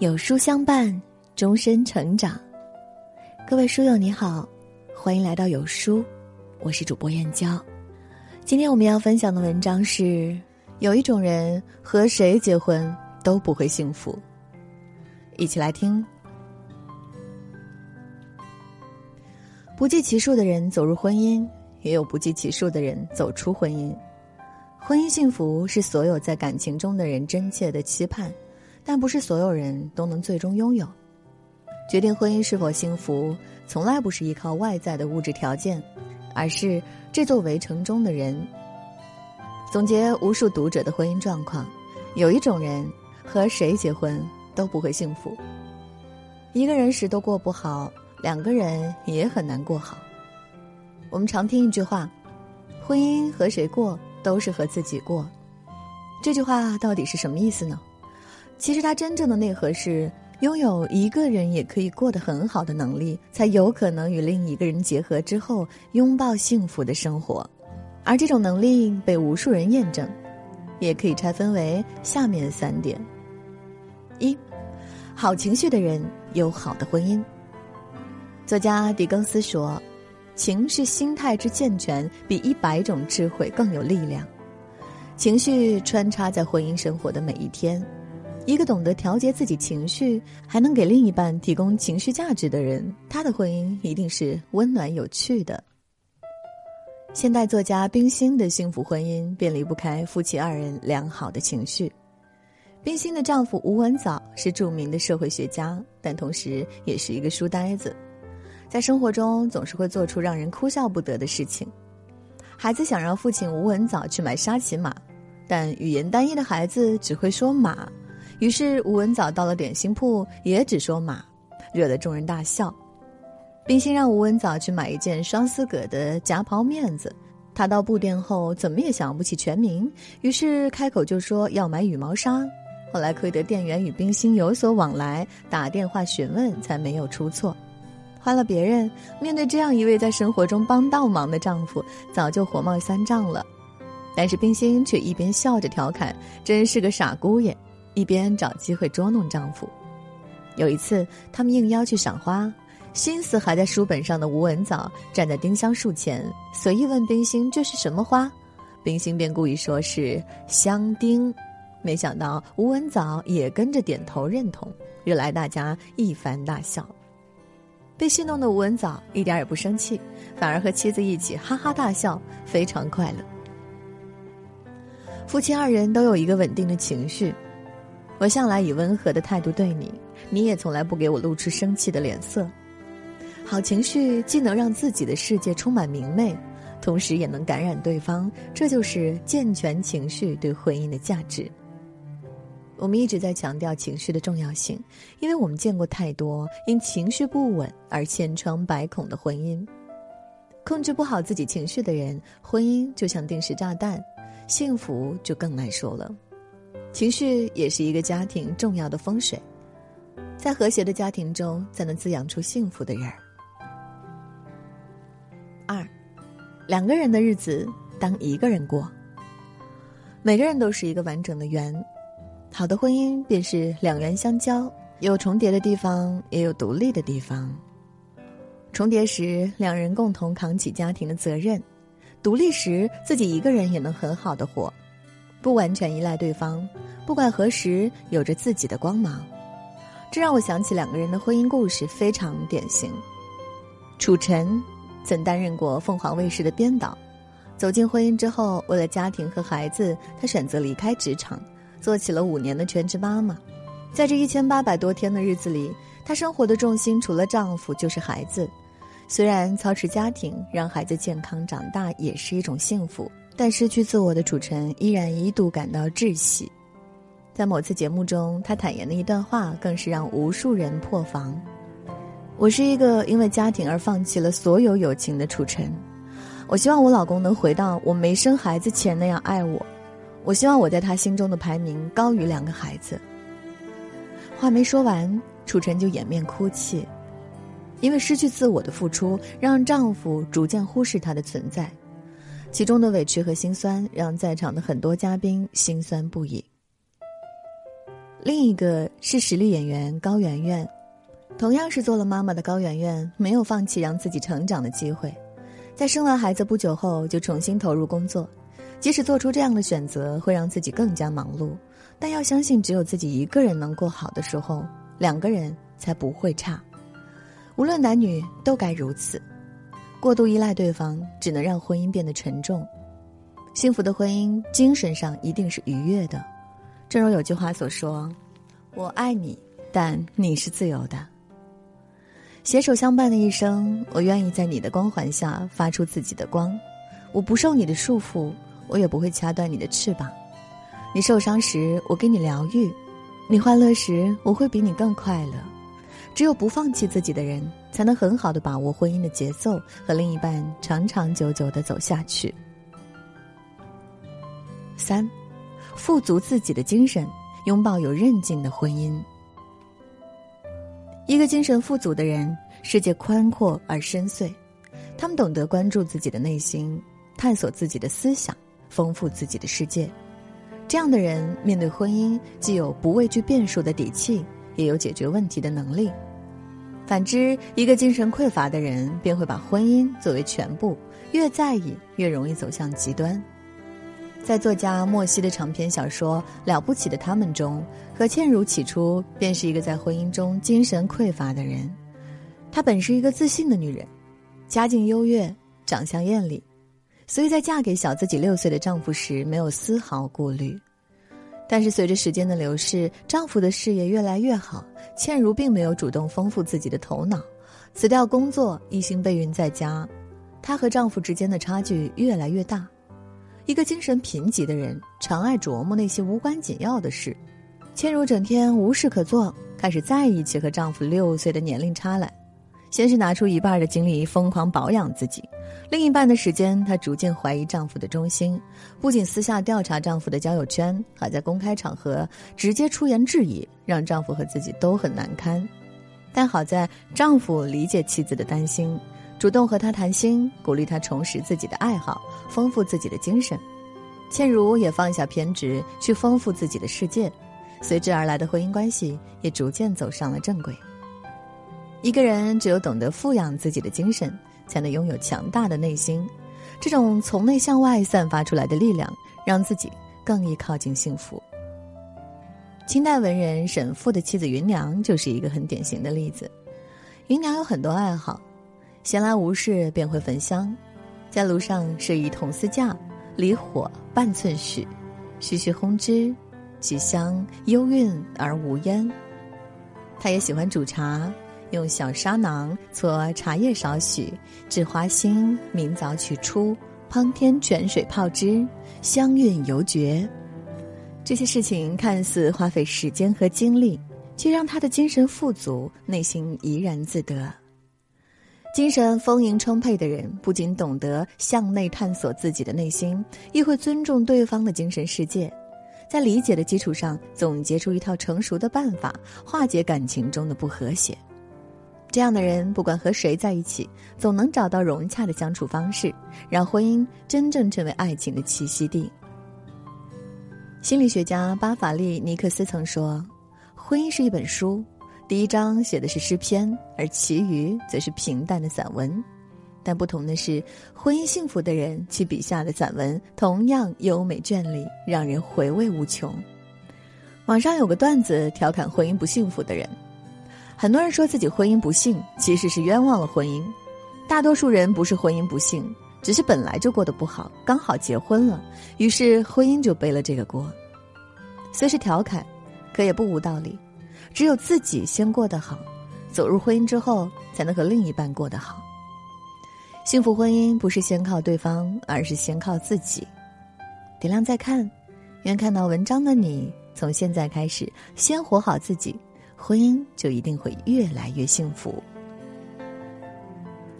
有书相伴，终身成长。各位书友你好，欢迎来到有书，我是主播燕娇。今天我们要分享的文章是：有一种人和谁结婚都不会幸福。一起来听。不计其数的人走入婚姻，也有不计其数的人走出婚姻。婚姻幸福是所有在感情中的人真切的期盼。但不是所有人都能最终拥有。决定婚姻是否幸福，从来不是依靠外在的物质条件，而是这座围城中的人。总结无数读者的婚姻状况，有一种人和谁结婚都不会幸福。一个人时都过不好，两个人也很难过好。我们常听一句话：“婚姻和谁过都是和自己过。”这句话到底是什么意思呢？其实，它真正的内核是拥有一个人也可以过得很好的能力，才有可能与另一个人结合之后拥抱幸福的生活。而这种能力被无数人验证，也可以拆分为下面三点：一，好情绪的人有好的婚姻。作家狄更斯说：“情是心态之健全，比一百种智慧更有力量。”情绪穿插在婚姻生活的每一天。一个懂得调节自己情绪，还能给另一半提供情绪价值的人，他的婚姻一定是温暖有趣的。现代作家冰心的幸福婚姻便离不开夫妻二人良好的情绪。冰心的丈夫吴文藻是著名的社会学家，但同时也是一个书呆子，在生活中总是会做出让人哭笑不得的事情。孩子想让父亲吴文藻去买沙琪玛，但语言单一的孩子只会说马。于是吴文藻到了点心铺，也只说马，惹得众人大笑。冰心让吴文藻去买一件双丝葛的夹袍面子，他到布店后怎么也想不起全名，于是开口就说要买羽毛纱。后来亏得店员与冰心有所往来，打电话询问才没有出错。换了别人，面对这样一位在生活中帮倒忙的丈夫，早就火冒三丈了。但是冰心却一边笑着调侃：“真是个傻姑爷。”一边找机会捉弄丈夫。有一次，他们应邀去赏花，心思还在书本上的吴文藻站在丁香树前，随意问冰心这是什么花，冰心便故意说是香丁，没想到吴文藻也跟着点头认同，惹来大家一番大笑。被戏弄的吴文藻一点也不生气，反而和妻子一起哈哈大笑，非常快乐。夫妻二人都有一个稳定的情绪。我向来以温和的态度对你，你也从来不给我露出生气的脸色。好情绪既能让自己的世界充满明媚，同时也能感染对方，这就是健全情绪对婚姻的价值。我们一直在强调情绪的重要性，因为我们见过太多因情绪不稳而千疮百孔的婚姻。控制不好自己情绪的人，婚姻就像定时炸弹，幸福就更难说了。情绪也是一个家庭重要的风水，在和谐的家庭中，才能滋养出幸福的人儿。二，两个人的日子当一个人过。每个人都是一个完整的圆，好的婚姻便是两圆相交，有重叠的地方，也有独立的地方。重叠时，两人共同扛起家庭的责任；独立时，自己一个人也能很好的活。不完全依赖对方，不管何时有着自己的光芒，这让我想起两个人的婚姻故事，非常典型。楚晨曾担任过凤凰卫视的编导，走进婚姻之后，为了家庭和孩子，她选择离开职场，做起了五年的全职妈妈。在这一千八百多天的日子里，她生活的重心除了丈夫就是孩子。虽然操持家庭，让孩子健康长大也是一种幸福。但失去自我的楚晨依然一度感到窒息，在某次节目中，他坦言的一段话更是让无数人破防。我是一个因为家庭而放弃了所有友情的楚晨，我希望我老公能回到我没生孩子前那样爱我，我希望我在他心中的排名高于两个孩子。话没说完，楚晨就掩面哭泣，因为失去自我的付出，让丈夫逐渐忽视她的存在。其中的委屈和心酸，让在场的很多嘉宾心酸不已。另一个是实力演员高圆圆，同样是做了妈妈的高圆圆，没有放弃让自己成长的机会，在生完孩子不久后就重新投入工作。即使做出这样的选择会让自己更加忙碌，但要相信，只有自己一个人能过好的时候，两个人才不会差。无论男女都该如此。过度依赖对方，只能让婚姻变得沉重。幸福的婚姻，精神上一定是愉悦的。正如有句话所说：“我爱你，但你是自由的。”携手相伴的一生，我愿意在你的光环下发出自己的光。我不受你的束缚，我也不会掐断你的翅膀。你受伤时，我给你疗愈；你欢乐时，我会比你更快乐。只有不放弃自己的人，才能很好的把握婚姻的节奏，和另一半长长久久的走下去。三，富足自己的精神，拥抱有韧劲的婚姻。一个精神富足的人，世界宽阔而深邃，他们懂得关注自己的内心，探索自己的思想，丰富自己的世界。这样的人面对婚姻，既有不畏惧变数的底气。也有解决问题的能力。反之，一个精神匮乏的人便会把婚姻作为全部，越在意越容易走向极端。在作家莫西的长篇小说《了不起的他们》中，何倩如起初便是一个在婚姻中精神匮乏的人。她本是一个自信的女人，家境优越，长相艳丽，所以在嫁给小自己六岁的丈夫时，没有丝毫顾虑。但是随着时间的流逝，丈夫的事业越来越好，倩如并没有主动丰富自己的头脑，辞掉工作，一心备孕在家。她和丈夫之间的差距越来越大。一个精神贫瘠的人，常爱琢磨那些无关紧要的事。倩如整天无事可做，开始在意起和丈夫六岁的年龄差来。先是拿出一半的精力疯狂保养自己，另一半的时间，她逐渐怀疑丈夫的忠心，不仅私下调查丈夫的交友圈，还在公开场合直接出言质疑，让丈夫和自己都很难堪。但好在丈夫理解妻子的担心，主动和她谈心，鼓励她重拾自己的爱好，丰富自己的精神。倩如也放下偏执，去丰富自己的世界，随之而来的婚姻关系也逐渐走上了正轨。一个人只有懂得富养自己的精神，才能拥有强大的内心。这种从内向外散发出来的力量，让自己更易靠近幸福。清代文人沈复的妻子芸娘就是一个很典型的例子。芸娘有很多爱好，闲来无事便会焚香，在炉上设一铜丝架，离火半寸许，徐徐烘之，其香幽韵而无烟。她也喜欢煮茶。用小砂囊搓茶叶少许，制花心，明早取出，烹天泉水泡之，香韵犹绝。这些事情看似花费时间和精力，却让他的精神富足，内心怡然自得。精神丰盈充沛的人，不仅懂得向内探索自己的内心，亦会尊重对方的精神世界，在理解的基础上，总结出一套成熟的办法，化解感情中的不和谐。这样的人，不管和谁在一起，总能找到融洽的相处方式，让婚姻真正成为爱情的栖息地。心理学家巴法利尼克斯曾说：“婚姻是一本书，第一章写的是诗篇，而其余则是平淡的散文。但不同的是，婚姻幸福的人，其笔下的散文同样优美绚丽，让人回味无穷。”网上有个段子调侃婚姻不幸福的人。很多人说自己婚姻不幸，其实是冤枉了婚姻。大多数人不是婚姻不幸，只是本来就过得不好，刚好结婚了，于是婚姻就背了这个锅。虽是调侃，可也不无道理。只有自己先过得好，走入婚姻之后，才能和另一半过得好。幸福婚姻不是先靠对方，而是先靠自己。点亮再看，愿看到文章的你，从现在开始先活好自己。婚姻就一定会越来越幸福。